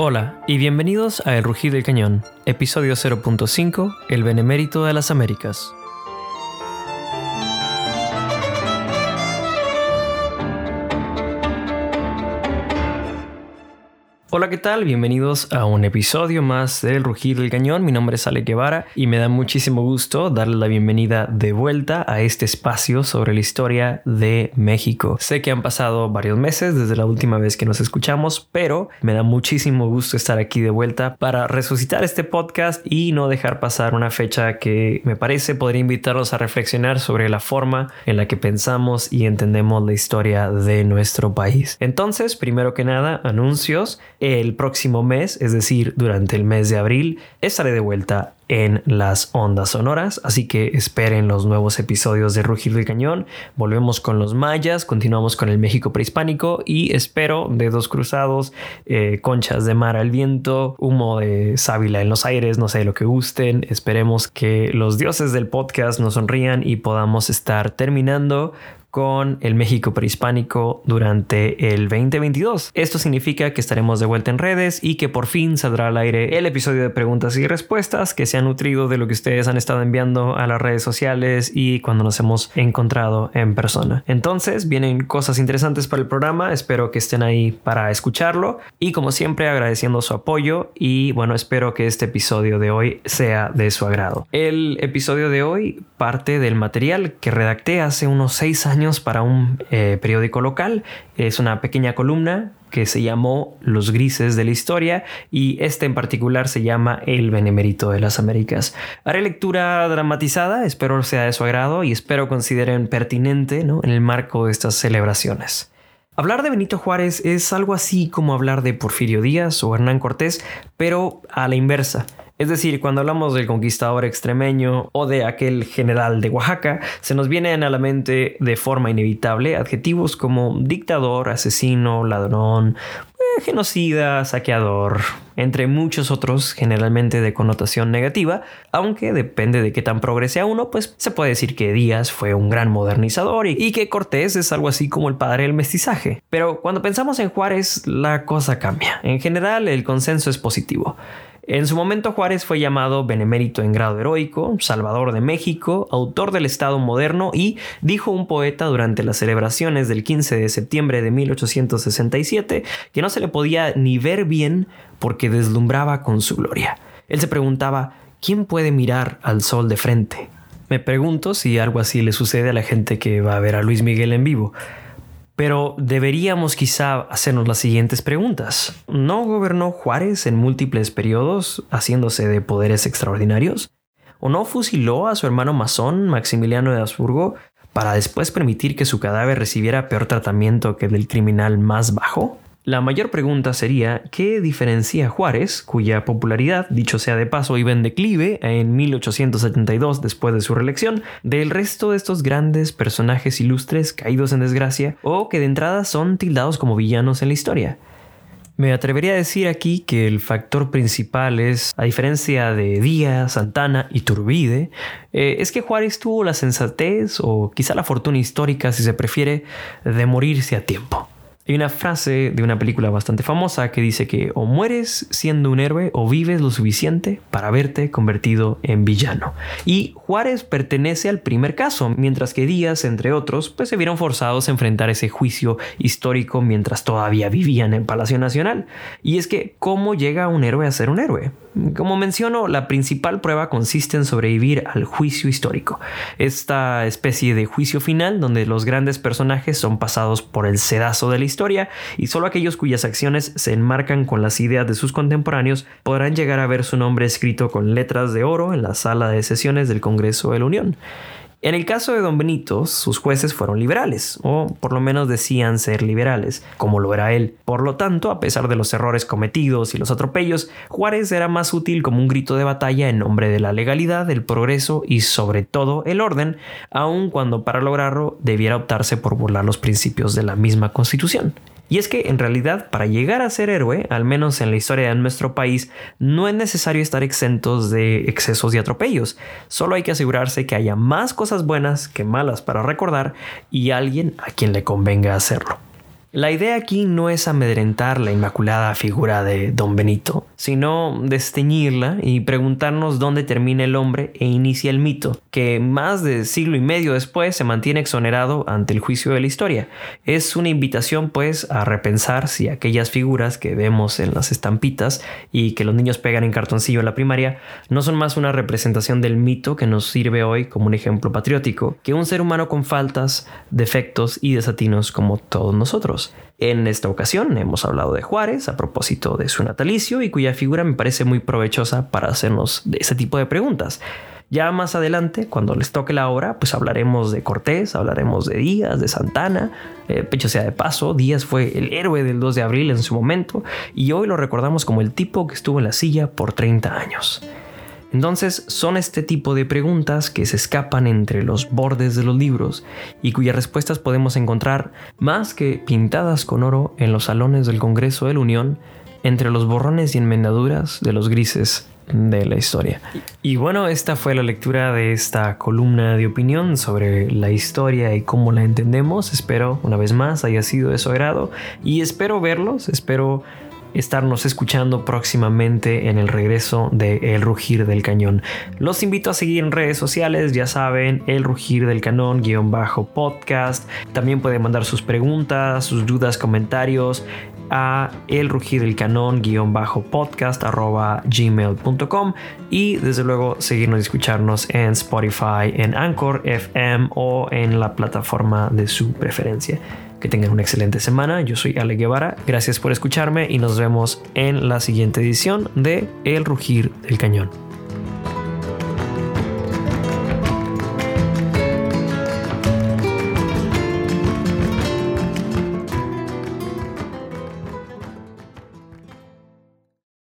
Hola y bienvenidos a El Rugido del Cañón, episodio 0.5, El Benemérito de las Américas. Hola, ¿qué tal? Bienvenidos a un episodio más del Rugido del Cañón. Mi nombre es Ale Guevara y me da muchísimo gusto darle la bienvenida de vuelta a este espacio sobre la historia de México. Sé que han pasado varios meses desde la última vez que nos escuchamos, pero me da muchísimo gusto estar aquí de vuelta para resucitar este podcast y no dejar pasar una fecha que me parece podría invitarlos a reflexionar sobre la forma en la que pensamos y entendemos la historia de nuestro país. Entonces, primero que nada, anuncios. El próximo mes, es decir, durante el mes de abril, estaré de vuelta en las ondas sonoras, así que esperen los nuevos episodios de Rugir del Cañón. Volvemos con los mayas, continuamos con el México prehispánico y espero dedos cruzados, eh, conchas de mar al viento, humo de sábila en los aires, no sé lo que gusten. Esperemos que los dioses del podcast nos sonrían y podamos estar terminando con el México prehispánico durante el 2022. Esto significa que estaremos de vuelta en redes y que por fin saldrá al aire el episodio de preguntas y respuestas que se nutrido de lo que ustedes han estado enviando a las redes sociales y cuando nos hemos encontrado en persona. Entonces vienen cosas interesantes para el programa, espero que estén ahí para escucharlo y como siempre agradeciendo su apoyo y bueno espero que este episodio de hoy sea de su agrado. El episodio de hoy parte del material que redacté hace unos seis años para un eh, periódico local. Es una pequeña columna que se llamó Los Grises de la Historia y este en particular se llama El Benemérito de las Américas. Haré lectura dramatizada, espero sea de su agrado y espero consideren pertinente en el marco de estas celebraciones. Hablar de Benito Juárez es algo así como hablar de Porfirio Díaz o Hernán Cortés, pero a la inversa. Es decir, cuando hablamos del conquistador extremeño o de aquel general de Oaxaca, se nos vienen a la mente de forma inevitable adjetivos como dictador, asesino, ladrón, eh, genocida, saqueador, entre muchos otros generalmente de connotación negativa, aunque depende de qué tan progrese a uno, pues se puede decir que Díaz fue un gran modernizador y, y que Cortés es algo así como el padre del mestizaje. Pero cuando pensamos en Juárez, la cosa cambia. En general, el consenso es positivo. En su momento Juárez fue llamado benemérito en grado heroico, salvador de México, autor del Estado moderno y, dijo un poeta durante las celebraciones del 15 de septiembre de 1867, que no se le podía ni ver bien porque deslumbraba con su gloria. Él se preguntaba, ¿quién puede mirar al sol de frente? Me pregunto si algo así le sucede a la gente que va a ver a Luis Miguel en vivo. Pero deberíamos quizá hacernos las siguientes preguntas. ¿No gobernó Juárez en múltiples periodos, haciéndose de poderes extraordinarios? ¿O no fusiló a su hermano masón, Maximiliano de Habsburgo, para después permitir que su cadáver recibiera peor tratamiento que el del criminal más bajo? La mayor pregunta sería, ¿qué diferencia Juárez, cuya popularidad, dicho sea de paso, iba en declive en 1872 después de su reelección, del resto de estos grandes personajes ilustres caídos en desgracia o que de entrada son tildados como villanos en la historia? Me atrevería a decir aquí que el factor principal es, a diferencia de Díaz, Santana y Turbide, eh, es que Juárez tuvo la sensatez o quizá la fortuna histórica, si se prefiere, de morirse a tiempo. Hay una frase de una película bastante famosa que dice que o mueres siendo un héroe o vives lo suficiente para verte convertido en villano. Y Juárez pertenece al primer caso, mientras que Díaz, entre otros, pues se vieron forzados a enfrentar ese juicio histórico mientras todavía vivían en Palacio Nacional. Y es que, ¿cómo llega un héroe a ser un héroe? Como menciono, la principal prueba consiste en sobrevivir al juicio histórico, esta especie de juicio final donde los grandes personajes son pasados por el sedazo de la historia y solo aquellos cuyas acciones se enmarcan con las ideas de sus contemporáneos podrán llegar a ver su nombre escrito con letras de oro en la sala de sesiones del Congreso de la Unión. En el caso de Don Benito, sus jueces fueron liberales, o por lo menos decían ser liberales, como lo era él. Por lo tanto, a pesar de los errores cometidos y los atropellos, Juárez era más útil como un grito de batalla en nombre de la legalidad, el progreso y sobre todo el orden, aun cuando para lograrlo debiera optarse por burlar los principios de la misma constitución. Y es que en realidad para llegar a ser héroe, al menos en la historia de nuestro país, no es necesario estar exentos de excesos y atropellos. Solo hay que asegurarse que haya más cosas buenas que malas para recordar y alguien a quien le convenga hacerlo. La idea aquí no es amedrentar la inmaculada figura de Don Benito, sino desteñirla y preguntarnos dónde termina el hombre e inicia el mito, que más de siglo y medio después se mantiene exonerado ante el juicio de la historia. Es una invitación pues a repensar si aquellas figuras que vemos en las estampitas y que los niños pegan en cartoncillo en la primaria no son más una representación del mito que nos sirve hoy como un ejemplo patriótico, que un ser humano con faltas, defectos y desatinos como todos nosotros. En esta ocasión hemos hablado de Juárez a propósito de su natalicio y cuya figura me parece muy provechosa para hacernos ese tipo de preguntas. Ya más adelante, cuando les toque la hora, pues hablaremos de Cortés, hablaremos de Díaz, de Santana. Eh, pecho sea de paso, Díaz fue el héroe del 2 de abril en su momento y hoy lo recordamos como el tipo que estuvo en la silla por 30 años. Entonces son este tipo de preguntas que se escapan entre los bordes de los libros y cuyas respuestas podemos encontrar más que pintadas con oro en los salones del Congreso de la Unión, entre los borrones y enmendaduras de los grises de la historia. Y bueno, esta fue la lectura de esta columna de opinión sobre la historia y cómo la entendemos. Espero una vez más haya sido de su agrado y espero verlos, espero estarnos escuchando próximamente en el regreso de El Rugir del Cañón. Los invito a seguir en redes sociales, ya saben, El Rugir del Cañón guion bajo podcast. También pueden mandar sus preguntas, sus dudas, comentarios a el rugir del canon guion bajo podcast arroba y desde luego seguirnos y escucharnos en Spotify, en Anchor FM o en la plataforma de su preferencia. Que tengan una excelente semana. Yo soy Ale Guevara. Gracias por escucharme y nos vemos en la siguiente edición de El Rugir del Cañón.